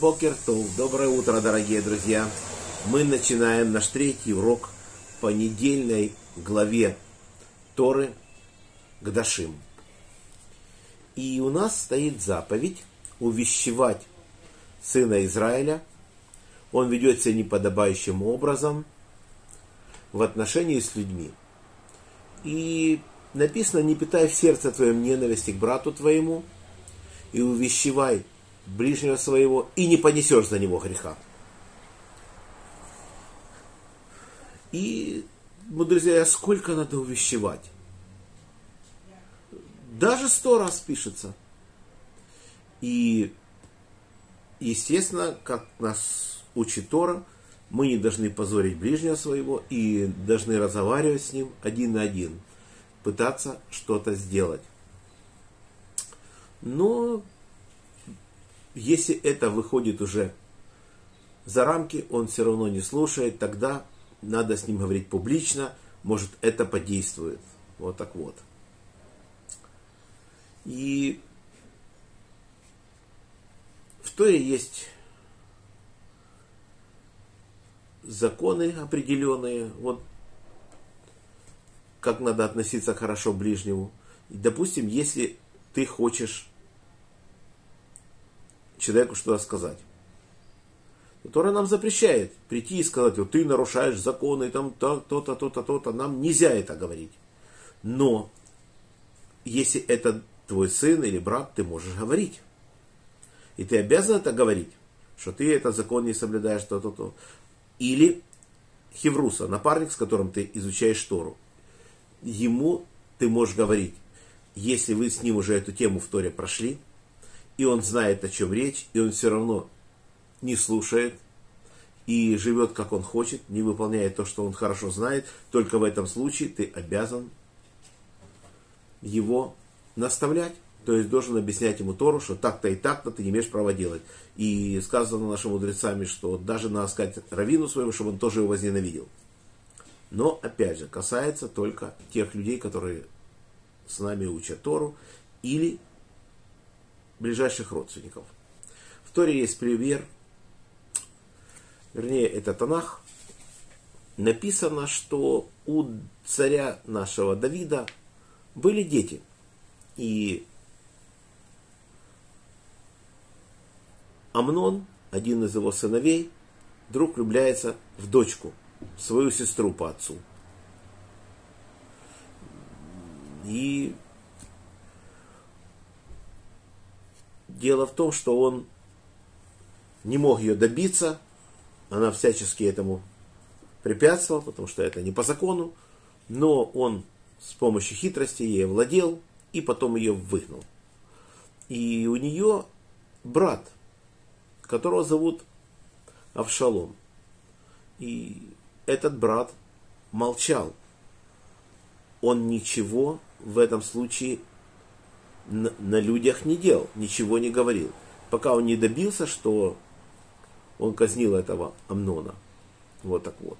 Бокертов. Доброе утро, дорогие друзья. Мы начинаем наш третий урок по недельной главе Торы Гдашим. И у нас стоит заповедь увещевать сына Израиля. Он ведет себя неподобающим образом в отношении с людьми. И написано, не питай в сердце твоем ненависти к брату твоему, и увещевай ближнего своего, и не понесешь за него греха. И, ну, друзья, сколько надо увещевать? Даже сто раз пишется. И, естественно, как нас учит Тора, мы не должны позорить ближнего своего и должны разговаривать с ним один на один, пытаться что-то сделать. Но если это выходит уже за рамки, он все равно не слушает, тогда надо с ним говорить публично, может это подействует. Вот так вот. И в Торе есть законы определенные, вот как надо относиться хорошо к ближнему. И, допустим, если ты хочешь человеку что-то сказать. Тора нам запрещает прийти и сказать, вот ты нарушаешь законы, там то-то, то-то, то-то. Нам нельзя это говорить. Но если это твой сын или брат, ты можешь говорить. И ты обязан это говорить, что ты этот закон не соблюдаешь, то-то, то. Или Хевруса, напарник, с которым ты изучаешь Тору. Ему ты можешь говорить, если вы с ним уже эту тему в Торе прошли, и он знает, о чем речь, и он все равно не слушает, и живет, как он хочет, не выполняет то, что он хорошо знает, только в этом случае ты обязан его наставлять. То есть должен объяснять ему Тору, что так-то и так-то ты не имеешь права делать. И сказано нашими мудрецами, что даже надо сказать раввину своему, чтобы он тоже его возненавидел. Но, опять же, касается только тех людей, которые с нами учат Тору, или ближайших родственников. В Торе есть пример, вернее, это Танах, написано, что у царя нашего Давида были дети. И Амнон, один из его сыновей, вдруг влюбляется в дочку, свою сестру по отцу. И Дело в том, что он не мог ее добиться, она всячески этому препятствовала, потому что это не по закону, но он с помощью хитрости ей владел и потом ее выгнал. И у нее брат, которого зовут Авшалом. И этот брат молчал. Он ничего в этом случае на, людях не делал, ничего не говорил. Пока он не добился, что он казнил этого Амнона. Вот так вот.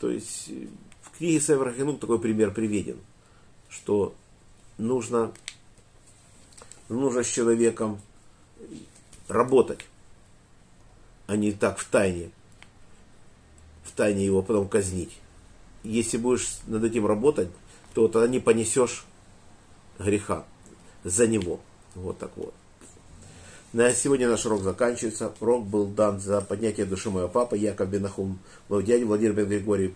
То есть э, в книге Северхинук такой пример приведен, что нужно, нужно с человеком работать, а не так в тайне, в тайне его потом казнить. Если будешь над этим работать, то тогда не понесешь греха за него. Вот так вот. На сегодня наш урок заканчивается. Урок был дан за поднятие души моего папы Яков Бенахум, моего дядю Владимир Бен Григорий,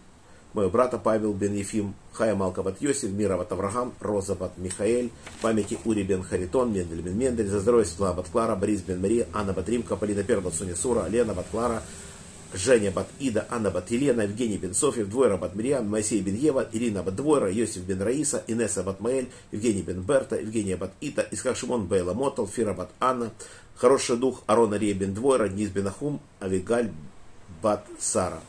моего брата Павел Бен Ефим, Хая Малковат Йосиф, Мироват Авраам, Розабат Михаэль, памяти Ури Бен Харитон, Мендель Бен Мендель, за здоровье Светлана Бат Клара, Борис Бен Мария, Анна Бат Римка, Полина Пербат Сура, Лена Бат Клара, Женя Бат Ида, Анна Бат Елена, Евгений Бен Софьев, Двойра Бат Мирьям, Моисей Бен Ева, Ирина Бат Двойра, Йосиф Бен Раиса, Инесса Бат Маэль, Евгений Бен Берта, Евгения Бат Ита, Исхак Шимон Бейла Мотал, Фира Бат Анна, Хороший Дух Арона Рия Бен Двойра, Низ Бен Ахум, Авигаль Бат Сара.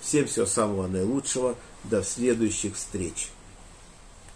Всем всего самого наилучшего. До следующих встреч.